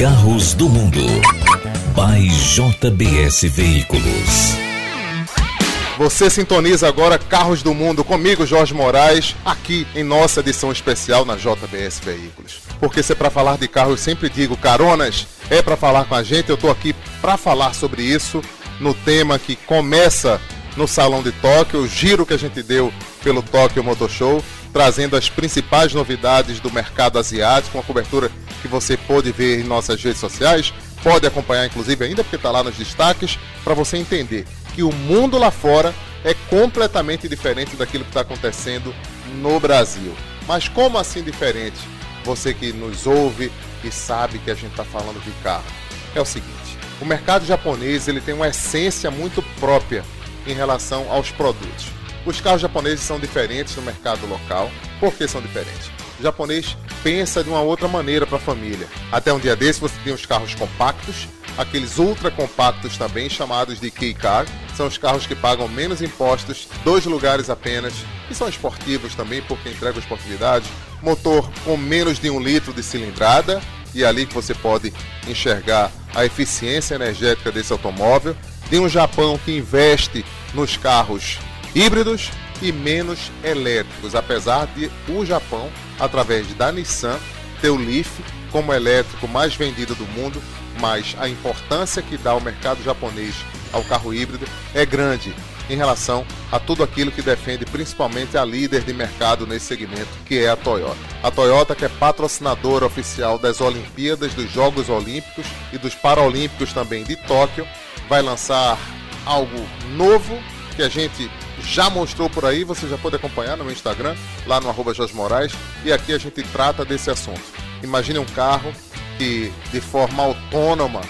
Carros do Mundo. By JBS Veículos. Você sintoniza agora Carros do Mundo comigo, Jorge Moraes, aqui em nossa edição especial na JBS Veículos. Porque se é para falar de carro, eu sempre digo, caronas, é para falar com a gente. Eu estou aqui para falar sobre isso no tema que começa no Salão de Tóquio, o giro que a gente deu pelo Tóquio Motor Show, trazendo as principais novidades do mercado asiático, uma cobertura que você pode ver em nossas redes sociais, pode acompanhar inclusive ainda porque está lá nos destaques, para você entender que o mundo lá fora é completamente diferente daquilo que está acontecendo no Brasil. Mas como assim diferente? Você que nos ouve e sabe que a gente está falando de carro. É o seguinte, o mercado japonês ele tem uma essência muito própria em relação aos produtos. Os carros japoneses são diferentes no mercado local. Por que são diferentes? O japonês pensa de uma outra maneira para a família. Até um dia desse você tem os carros compactos, aqueles ultra compactos também chamados de kei car, são os carros que pagam menos impostos, dois lugares apenas, e são esportivos também porque entregam esportividade, motor com menos de um litro de cilindrada, e é ali que você pode enxergar a eficiência energética desse automóvel, de um Japão que investe nos carros híbridos e menos elétricos, apesar de o Japão, através da Nissan, ter o Leaf como elétrico mais vendido do mundo, mas a importância que dá o mercado japonês ao carro híbrido é grande em relação a tudo aquilo que defende principalmente a líder de mercado nesse segmento, que é a Toyota. A Toyota, que é patrocinadora oficial das Olimpíadas, dos Jogos Olímpicos e dos Paralímpicos também de Tóquio, vai lançar algo novo que a gente já mostrou por aí, você já pode acompanhar no Instagram, lá no arroba Moraes, e aqui a gente trata desse assunto. Imagine um carro que de forma autônoma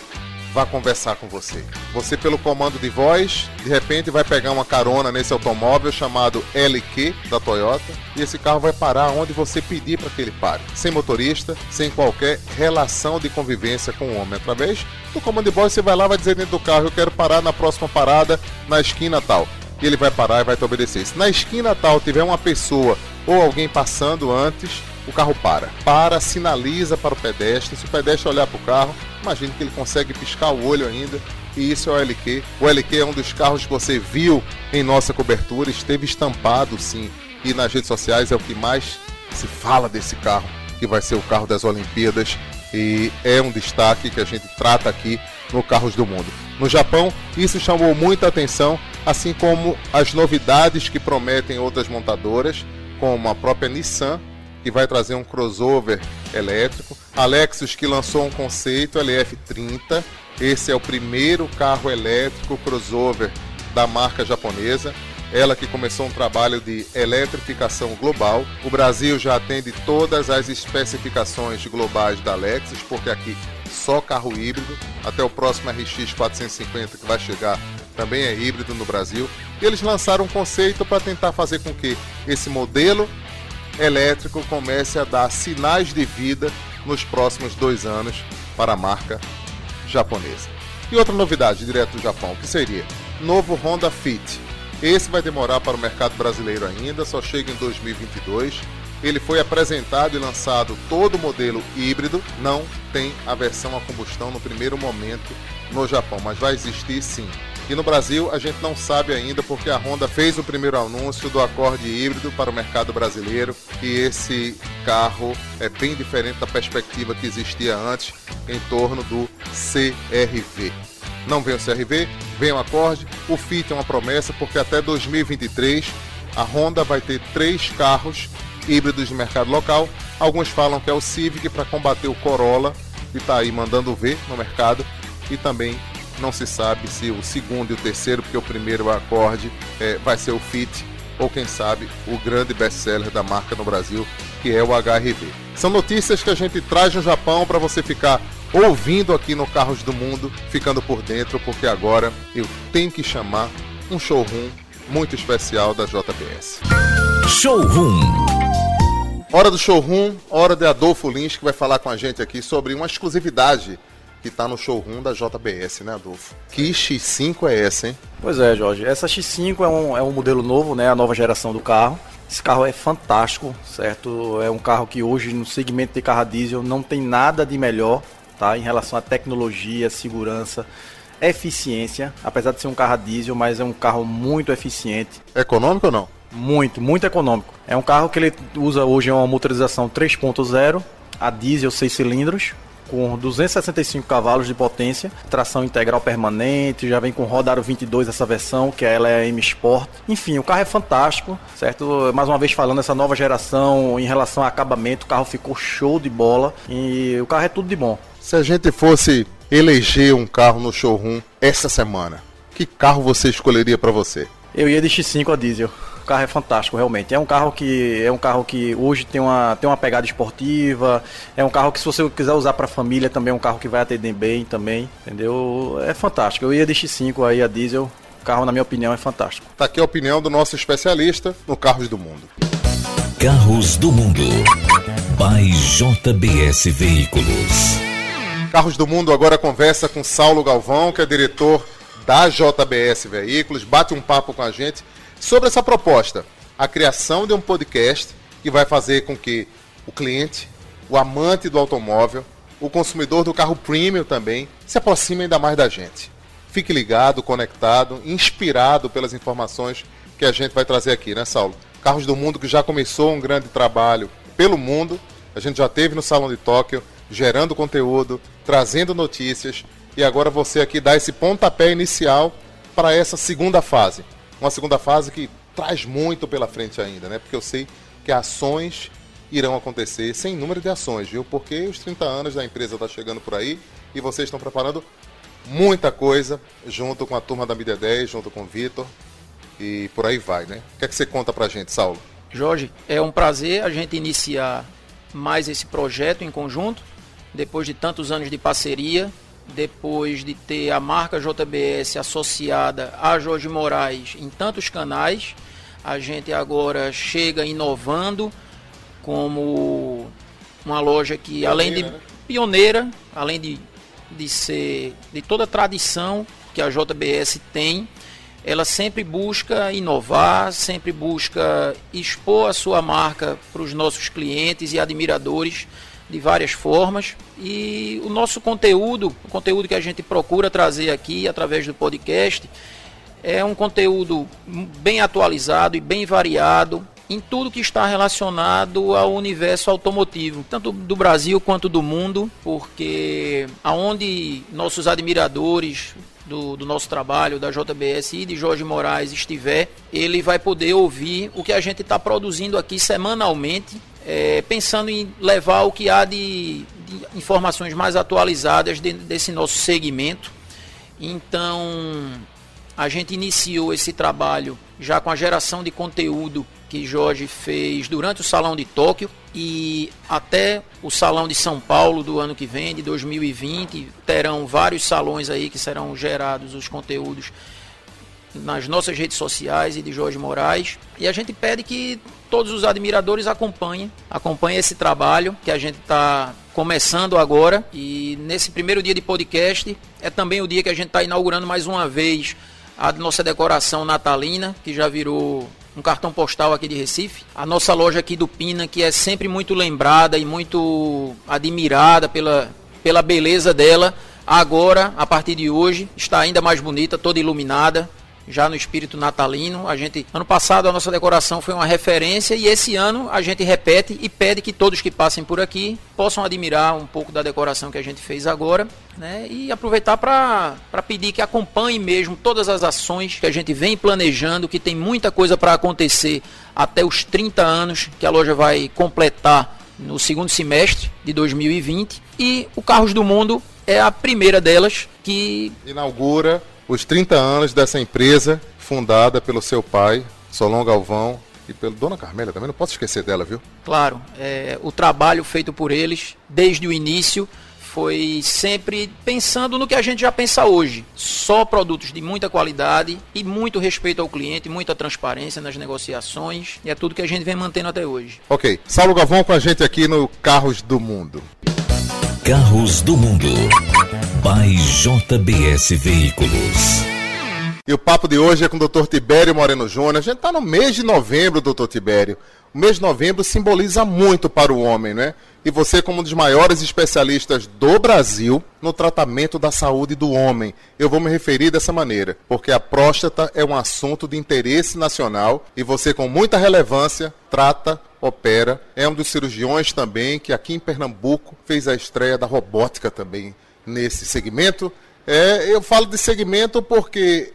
vai conversar com você. Você, pelo comando de voz, de repente vai pegar uma carona nesse automóvel chamado LQ da Toyota e esse carro vai parar onde você pedir para que ele pare, sem motorista, sem qualquer relação de convivência com o homem. Através do comando de voz, você vai lá, vai dizer dentro do carro: Eu quero parar na próxima parada, na esquina tal. E ele vai parar e vai te obedecer. Se na esquina tal tiver uma pessoa ou alguém passando antes, o carro para. Para, sinaliza para o pedestre. Se o pedestre olhar para o carro, imagine que ele consegue piscar o olho ainda. E isso é o LQ. O LQ é um dos carros que você viu em nossa cobertura, esteve estampado sim. E nas redes sociais é o que mais se fala desse carro, que vai ser o carro das Olimpíadas. E é um destaque que a gente trata aqui no Carros do Mundo. No Japão, isso chamou muita atenção, assim como as novidades que prometem outras montadoras, como a própria Nissan, que vai trazer um crossover elétrico. A Lexus que lançou um conceito LF30. Esse é o primeiro carro elétrico crossover da marca japonesa. Ela que começou um trabalho de eletrificação global. O Brasil já atende todas as especificações globais da Lexus, porque aqui só carro híbrido. Até o próximo RX 450 que vai chegar também é híbrido no Brasil. E eles lançaram um conceito para tentar fazer com que esse modelo elétrico comece a dar sinais de vida nos próximos dois anos para a marca japonesa. E outra novidade direto do Japão, que seria novo Honda Fit. Esse vai demorar para o mercado brasileiro ainda, só chega em 2022. Ele foi apresentado e lançado todo o modelo híbrido, não tem a versão a combustão no primeiro momento no Japão, mas vai existir sim. E no Brasil a gente não sabe ainda porque a Honda fez o primeiro anúncio do acorde híbrido para o mercado brasileiro e esse carro é bem diferente da perspectiva que existia antes em torno do CRV. Não vem o CRV, vem o acorde. O Fit é uma promessa porque até 2023 a Honda vai ter três carros híbridos no mercado local. Alguns falam que é o Civic para combater o Corolla e está aí mandando ver no mercado e também não se sabe se o segundo e o terceiro, porque o primeiro acorde é, vai ser o Fit, ou quem sabe o grande best-seller da marca no Brasil, que é o HRV. São notícias que a gente traz no Japão para você ficar ouvindo aqui no Carros do Mundo, ficando por dentro, porque agora eu tenho que chamar um showroom muito especial da JBS. Showroom. Hora do showroom, hora de Adolfo Lins que vai falar com a gente aqui sobre uma exclusividade que está no showroom da JBS, né, Adolfo? Que X5 é essa, hein? Pois é, Jorge. Essa X5 é um, é um modelo novo, né? A nova geração do carro. Esse carro é fantástico, certo? É um carro que hoje no segmento de carro diesel não tem nada de melhor tá? Em relação à tecnologia, segurança, eficiência, apesar de ser um carro a diesel, mas é um carro muito eficiente. Econômico ou não? Muito, muito econômico. É um carro que ele usa hoje uma motorização 3.0, a diesel 6 cilindros, com 265 cavalos de potência, tração integral permanente, já vem com rodaro 22 essa versão, que ela é M Sport. Enfim, o carro é fantástico, certo? Mais uma vez falando essa nova geração em relação ao acabamento, o carro ficou show de bola e o carro é tudo de bom. Se a gente fosse eleger um carro no showroom essa semana, que carro você escolheria para você? Eu ia de X5 a diesel carro é fantástico, realmente. É um carro que é um carro que hoje tem uma, tem uma pegada esportiva. É um carro que se você quiser usar para família também é um carro que vai atender bem também, entendeu? É fantástico. Eu ia de X5 aí a diesel. O carro, na minha opinião, é fantástico. Tá aqui a opinião do nosso especialista no Carros do Mundo. Carros do Mundo. By JBS Veículos. Carros do Mundo agora conversa com Saulo Galvão, que é diretor da JBS Veículos, bate um papo com a gente sobre essa proposta, a criação de um podcast que vai fazer com que o cliente, o amante do automóvel, o consumidor do carro premium também se aproxime ainda mais da gente. Fique ligado, conectado, inspirado pelas informações que a gente vai trazer aqui, né, Saulo? Carros do Mundo que já começou um grande trabalho pelo mundo. A gente já teve no Salão de Tóquio, gerando conteúdo, trazendo notícias e agora você aqui dá esse pontapé inicial para essa segunda fase, uma segunda fase que traz muito pela frente ainda, né? Porque eu sei que ações irão acontecer, sem número de ações, viu? Porque os 30 anos da empresa tá chegando por aí e vocês estão preparando muita coisa junto com a turma da Mídia 10, junto com o Vitor e por aí vai, né? O que é que você conta pra gente, Saulo? Jorge, é um prazer a gente iniciar mais esse projeto em conjunto, depois de tantos anos de parceria depois de ter a marca JBS associada a Jorge Moraes em tantos canais, a gente agora chega inovando como uma loja que pioneira, além de né? pioneira, além de, de ser de toda a tradição que a JBS tem, ela sempre busca inovar, sempre busca expor a sua marca para os nossos clientes e admiradores de várias formas. E o nosso conteúdo, o conteúdo que a gente procura trazer aqui através do podcast, é um conteúdo bem atualizado e bem variado em tudo que está relacionado ao universo automotivo, tanto do Brasil quanto do mundo, porque aonde nossos admiradores do, do, nosso trabalho, da JBS e de Jorge Moraes estiver, ele vai poder ouvir o que a gente está produzindo aqui semanalmente é, pensando em levar o que há de, de informações mais atualizadas de, desse nosso segmento. Então, a gente iniciou esse trabalho já com a geração de conteúdo que Jorge fez durante o Salão de Tóquio e até o Salão de São Paulo do ano que vem, de 2020. Terão vários salões aí que serão gerados os conteúdos nas nossas redes sociais e de Jorge Moraes. E a gente pede que todos os admiradores acompanhem, acompanhem esse trabalho que a gente está começando agora. E nesse primeiro dia de podcast é também o dia que a gente está inaugurando mais uma vez a nossa decoração natalina, que já virou um cartão postal aqui de Recife. A nossa loja aqui do Pina, que é sempre muito lembrada e muito admirada pela, pela beleza dela. Agora, a partir de hoje, está ainda mais bonita, toda iluminada já no espírito natalino. A gente ano passado a nossa decoração foi uma referência e esse ano a gente repete e pede que todos que passem por aqui possam admirar um pouco da decoração que a gente fez agora, né? E aproveitar para pedir que acompanhem mesmo todas as ações que a gente vem planejando, que tem muita coisa para acontecer até os 30 anos que a loja vai completar no segundo semestre de 2020 e o Carros do Mundo é a primeira delas que inaugura os 30 anos dessa empresa fundada pelo seu pai, Solon Galvão, e pelo Dona Carmélia também, não posso esquecer dela, viu? Claro, é, o trabalho feito por eles desde o início foi sempre pensando no que a gente já pensa hoje. Só produtos de muita qualidade e muito respeito ao cliente, muita transparência nas negociações. E é tudo que a gente vem mantendo até hoje. Ok. Saulo Galvão com a gente aqui no Carros do Mundo. Carros do Mundo. By JBS Veículos. E o papo de hoje é com o Dr. Tibério Moreno Júnior. A gente está no mês de novembro, doutor Tibério. O mês de novembro simboliza muito para o homem, né? E você, como um dos maiores especialistas do Brasil no tratamento da saúde do homem, eu vou me referir dessa maneira, porque a próstata é um assunto de interesse nacional e você, com muita relevância, trata, opera. É um dos cirurgiões também que aqui em Pernambuco fez a estreia da robótica também nesse segmento. É, eu falo de segmento porque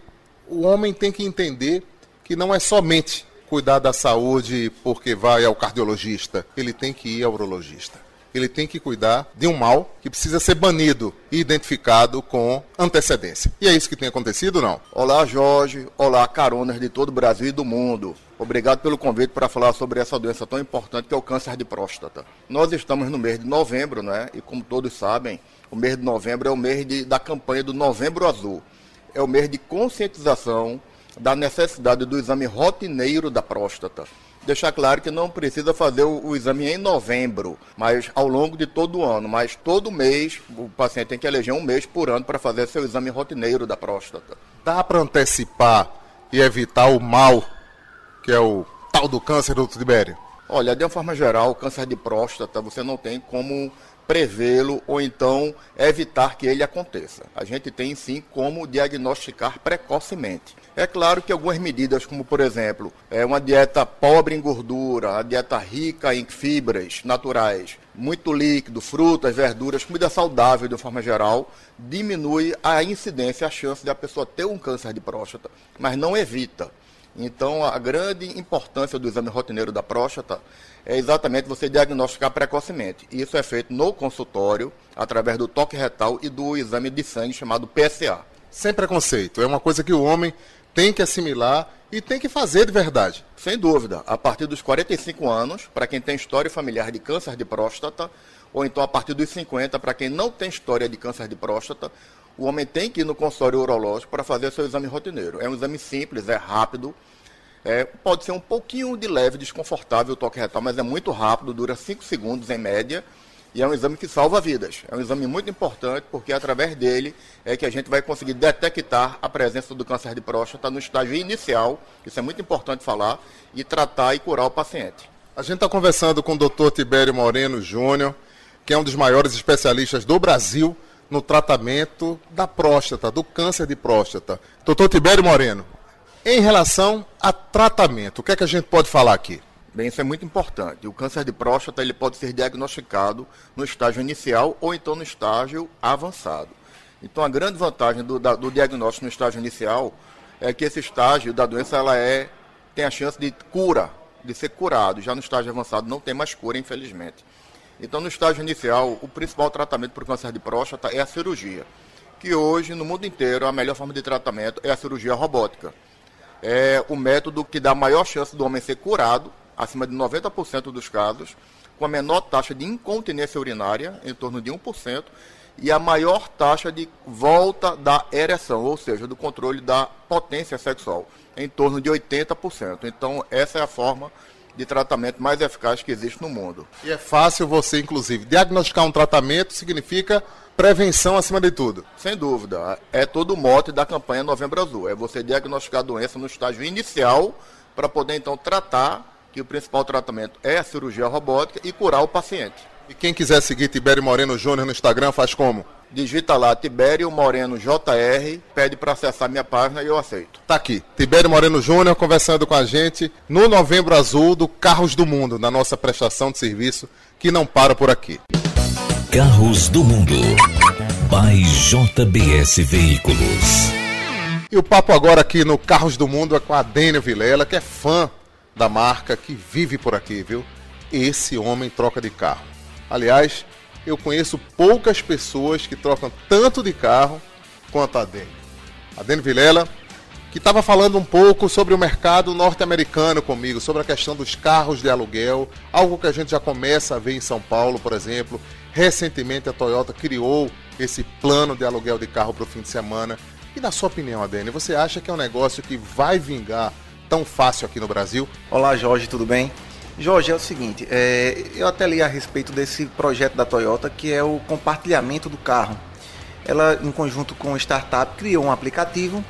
o homem tem que entender que não é somente cuidar da saúde porque vai ao cardiologista, ele tem que ir ao urologista. Ele tem que cuidar de um mal que precisa ser banido e identificado com antecedência. E é isso que tem acontecido, não? Olá, Jorge. Olá, caronas de todo o Brasil e do mundo. Obrigado pelo convite para falar sobre essa doença tão importante que é o câncer de próstata. Nós estamos no mês de novembro, né? E como todos sabem, o mês de novembro é o mês de, da campanha do Novembro Azul. É o mês de conscientização da necessidade do exame rotineiro da próstata. Deixar claro que não precisa fazer o, o, exame em novembro, mas ao longo de todo o ano. Mas todo mês o paciente tem que eleger um mês por ano para fazer seu exame rotineiro da próstata. Dá para antecipar e evitar o mal, que é o tal do câncer do Tibério? Olha, de uma forma geral, o câncer de próstata você não tem como prevê-lo ou então evitar que ele aconteça. A gente tem sim como diagnosticar precocemente. É claro que algumas medidas, como por exemplo, é uma dieta pobre em gordura, a dieta rica em fibras naturais, muito líquido, frutas, verduras, comida saudável de forma geral, diminui a incidência, a chance de a pessoa ter um câncer de próstata, mas não evita. Então, a grande importância do exame rotineiro da próstata é exatamente você diagnosticar precocemente. Isso é feito no consultório, através do toque retal e do exame de sangue chamado PSA. Sem preconceito, é uma coisa que o homem tem que assimilar e tem que fazer de verdade. Sem dúvida. A partir dos 45 anos, para quem tem história familiar de câncer de próstata, ou então a partir dos 50, para quem não tem história de câncer de próstata, o homem tem que ir no consultório urológico para fazer seu exame rotineiro. É um exame simples, é rápido, é, pode ser um pouquinho de leve, desconfortável o toque retal, mas é muito rápido, dura 5 segundos em média. E é um exame que salva vidas. É um exame muito importante porque através dele é que a gente vai conseguir detectar a presença do câncer de próstata no estágio inicial, isso é muito importante falar, e tratar e curar o paciente. A gente está conversando com o Dr. Tibério Moreno Júnior, que é um dos maiores especialistas do Brasil no tratamento da próstata, do câncer de próstata. Doutor Tibério Moreno, em relação a tratamento, o que é que a gente pode falar aqui? Bem, isso é muito importante. O câncer de próstata ele pode ser diagnosticado no estágio inicial ou então no estágio avançado. Então, a grande vantagem do, da, do diagnóstico no estágio inicial é que esse estágio da doença ela é, tem a chance de cura, de ser curado. Já no estágio avançado não tem mais cura, infelizmente. Então, no estágio inicial, o principal tratamento para o câncer de próstata é a cirurgia, que hoje, no mundo inteiro, a melhor forma de tratamento é a cirurgia robótica. É o método que dá maior chance do homem ser curado acima de 90% dos casos, com a menor taxa de incontinência urinária, em torno de 1%, e a maior taxa de volta da ereção, ou seja, do controle da potência sexual, em torno de 80%. Então, essa é a forma de tratamento mais eficaz que existe no mundo. E é fácil você, inclusive, diagnosticar um tratamento significa prevenção acima de tudo. Sem dúvida. É todo o mote da campanha Novembro Azul. É você diagnosticar a doença no estágio inicial para poder então tratar que o principal tratamento é a cirurgia robótica e curar o paciente. E quem quiser seguir Tibério Moreno Júnior no Instagram faz como? Digita lá Tibério Moreno JR, pede para acessar minha página e eu aceito. Tá aqui, Tibério Moreno Júnior conversando com a gente no Novembro Azul do Carros do Mundo, na nossa prestação de serviço que não para por aqui. Carros do Mundo. By JBS Veículos. E o papo agora aqui no Carros do Mundo é com a Dênia Vilela, que é fã da marca que vive por aqui, viu? Esse homem troca de carro. Aliás, eu conheço poucas pessoas que trocam tanto de carro quanto a Dene. A Dene Vilela, que estava falando um pouco sobre o mercado norte-americano comigo, sobre a questão dos carros de aluguel, algo que a gente já começa a ver em São Paulo, por exemplo. Recentemente a Toyota criou esse plano de aluguel de carro para o fim de semana. E na sua opinião, Adene, você acha que é um negócio que vai vingar tão fácil aqui no Brasil? Olá, Jorge, tudo bem? Jorge, é o seguinte, é, eu até li a respeito desse projeto da Toyota que é o compartilhamento do carro. Ela, em conjunto com o startup, criou um aplicativo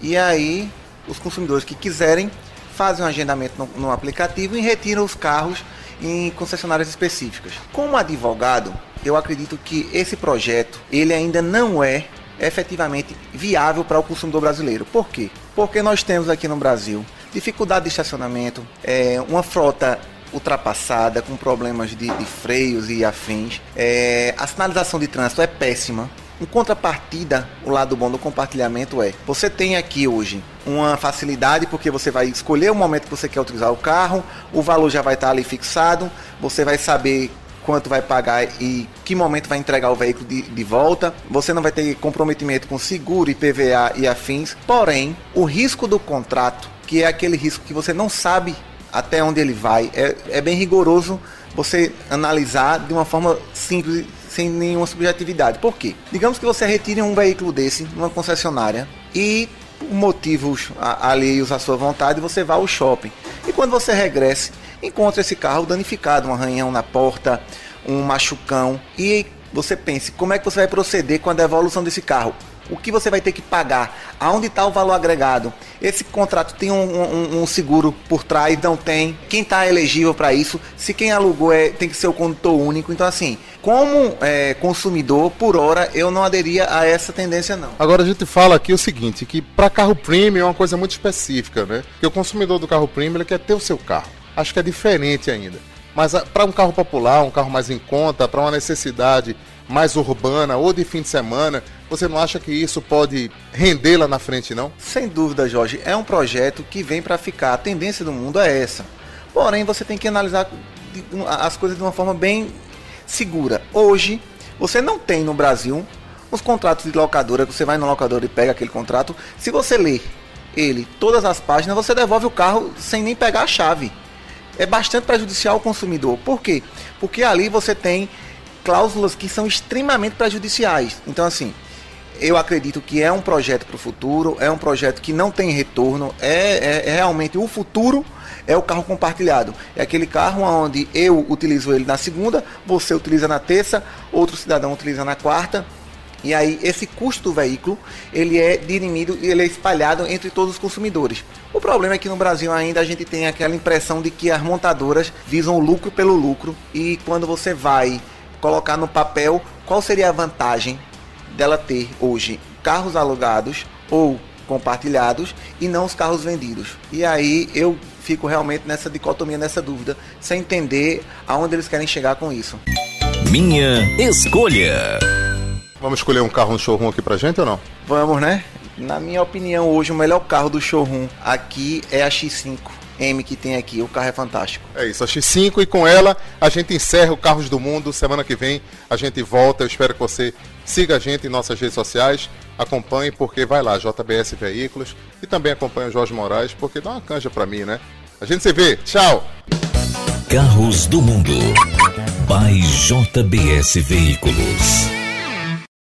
e aí os consumidores que quiserem fazem um agendamento no, no aplicativo e retiram os carros em concessionárias específicas. Como advogado, eu acredito que esse projeto ele ainda não é efetivamente viável para o consumidor brasileiro. Por quê? Porque nós temos aqui no Brasil dificuldade de estacionamento, é, uma frota ultrapassada, com problemas de, de freios e afins. É, a sinalização de trânsito é péssima. Em contrapartida, o lado bom do compartilhamento é: você tem aqui hoje uma facilidade porque você vai escolher o momento que você quer utilizar o carro, o valor já vai estar ali fixado, você vai saber quanto vai pagar e que momento vai entregar o veículo de, de volta. Você não vai ter comprometimento com seguro, IPVA e afins. Porém, o risco do contrato, que é aquele risco que você não sabe até onde ele vai, é, é bem rigoroso você analisar de uma forma simples sem nenhuma subjetividade. Por quê? Digamos que você retire um veículo desse numa concessionária e por motivos alheios à sua vontade, você vá ao shopping. E quando você regresse, encontra esse carro danificado, um arranhão na porta, um machucão. E você pense, como é que você vai proceder com a devolução desse carro? O que você vai ter que pagar, aonde está o valor agregado. Esse contrato tem um, um, um seguro por trás, não tem. Quem está elegível para isso? Se quem alugou é, tem que ser o condutor único. Então, assim, como é, consumidor, por hora, eu não aderia a essa tendência, não. Agora a gente fala aqui o seguinte, que para carro premium é uma coisa muito específica, né? Que o consumidor do carro premium ele quer ter o seu carro. Acho que é diferente ainda. Mas ah, para um carro popular, um carro mais em conta, para uma necessidade mais urbana ou de fim de semana, você não acha que isso pode render lá na frente, não? Sem dúvida, Jorge. É um projeto que vem para ficar. A tendência do mundo é essa. Porém, você tem que analisar as coisas de uma forma bem segura. Hoje, você não tem no Brasil os contratos de locadora, você vai na locadora e pega aquele contrato. Se você ler ele, todas as páginas, você devolve o carro sem nem pegar a chave. É bastante prejudicial ao consumidor. Por quê? Porque ali você tem cláusulas que são extremamente prejudiciais. Então, assim, eu acredito que é um projeto para o futuro, é um projeto que não tem retorno, é, é, é, realmente o futuro é o carro compartilhado. É aquele carro onde eu utilizo ele na segunda, você utiliza na terça, outro cidadão utiliza na quarta. E aí esse custo do veículo ele é dirimido e ele é espalhado entre todos os consumidores. O problema é que no Brasil ainda a gente tem aquela impressão de que as montadoras visam o lucro pelo lucro e quando você vai colocar no papel qual seria a vantagem dela ter hoje carros alugados ou compartilhados e não os carros vendidos. E aí eu fico realmente nessa dicotomia, nessa dúvida, sem entender aonde eles querem chegar com isso. Minha escolha. Vamos escolher um carro no showroom aqui pra gente ou não? Vamos, né? Na minha opinião, hoje o melhor carro do showroom aqui é a X5. M que tem aqui. O carro é fantástico. É isso, a X5 e com ela a gente encerra o Carros do Mundo. Semana que vem a gente volta. Eu espero que você siga a gente em nossas redes sociais, acompanhe porque vai lá, JBS Veículos e também acompanhe o Jorge Moraes porque dá uma canja para mim, né? A gente se vê. Tchau. Carros do Mundo. By JBS Veículos.